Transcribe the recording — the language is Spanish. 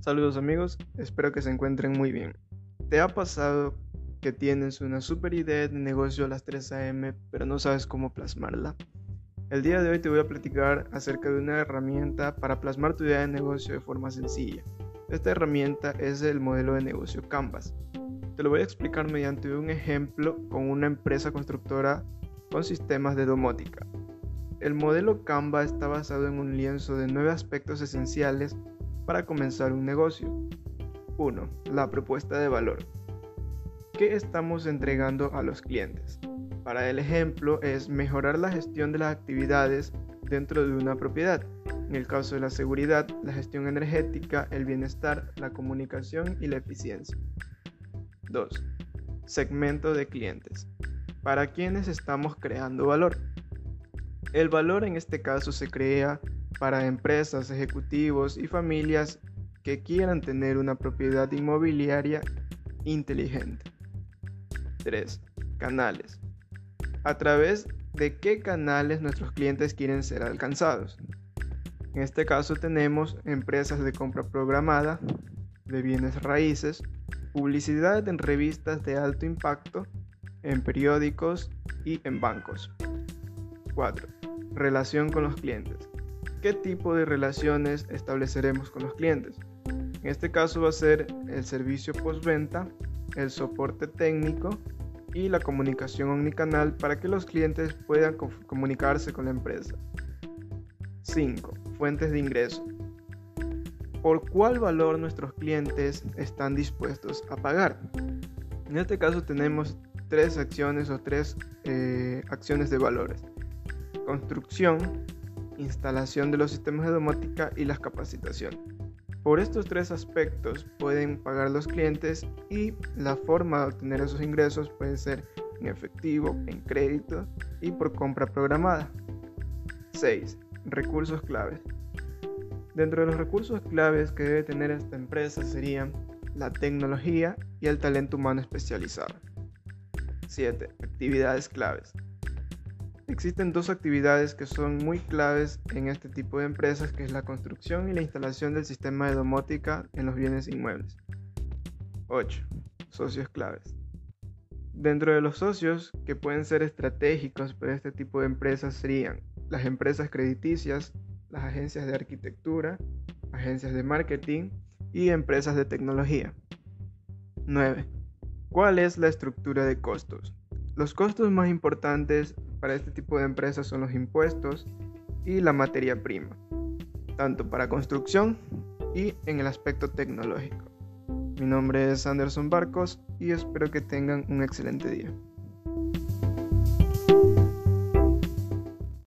Saludos amigos, espero que se encuentren muy bien. ¿Te ha pasado que tienes una super idea de negocio a las 3 a.m. pero no sabes cómo plasmarla? El día de hoy te voy a platicar acerca de una herramienta para plasmar tu idea de negocio de forma sencilla. Esta herramienta es el modelo de negocio Canvas. Te lo voy a explicar mediante un ejemplo con una empresa constructora con sistemas de domótica. El modelo Canva está basado en un lienzo de nueve aspectos esenciales para comenzar un negocio. 1. La propuesta de valor. ¿Qué estamos entregando a los clientes? Para el ejemplo es mejorar la gestión de las actividades dentro de una propiedad. En el caso de la seguridad, la gestión energética, el bienestar, la comunicación y la eficiencia. 2. Segmento de clientes. ¿Para quiénes estamos creando valor? El valor en este caso se crea para empresas, ejecutivos y familias que quieran tener una propiedad inmobiliaria inteligente. 3. Canales. A través de qué canales nuestros clientes quieren ser alcanzados. En este caso tenemos empresas de compra programada, de bienes raíces, publicidad en revistas de alto impacto, en periódicos y en bancos. 4. Relación con los clientes qué tipo de relaciones estableceremos con los clientes. En este caso va a ser el servicio postventa, el soporte técnico y la comunicación omnicanal para que los clientes puedan comunicarse con la empresa. 5. Fuentes de ingreso. ¿Por cuál valor nuestros clientes están dispuestos a pagar? En este caso tenemos tres acciones o tres eh, acciones de valores. Construcción, instalación de los sistemas de domótica y las capacitaciones. Por estos tres aspectos pueden pagar los clientes y la forma de obtener esos ingresos puede ser en efectivo, en crédito y por compra programada. 6. Recursos claves. Dentro de los recursos claves que debe tener esta empresa serían la tecnología y el talento humano especializado. 7. Actividades claves. Existen dos actividades que son muy claves en este tipo de empresas, que es la construcción y la instalación del sistema de domótica en los bienes inmuebles. 8. Socios claves. Dentro de los socios que pueden ser estratégicos para este tipo de empresas serían las empresas crediticias, las agencias de arquitectura, agencias de marketing y empresas de tecnología. 9. ¿Cuál es la estructura de costos? Los costos más importantes para este tipo de empresas son los impuestos y la materia prima, tanto para construcción y en el aspecto tecnológico. Mi nombre es Anderson Barcos y espero que tengan un excelente día.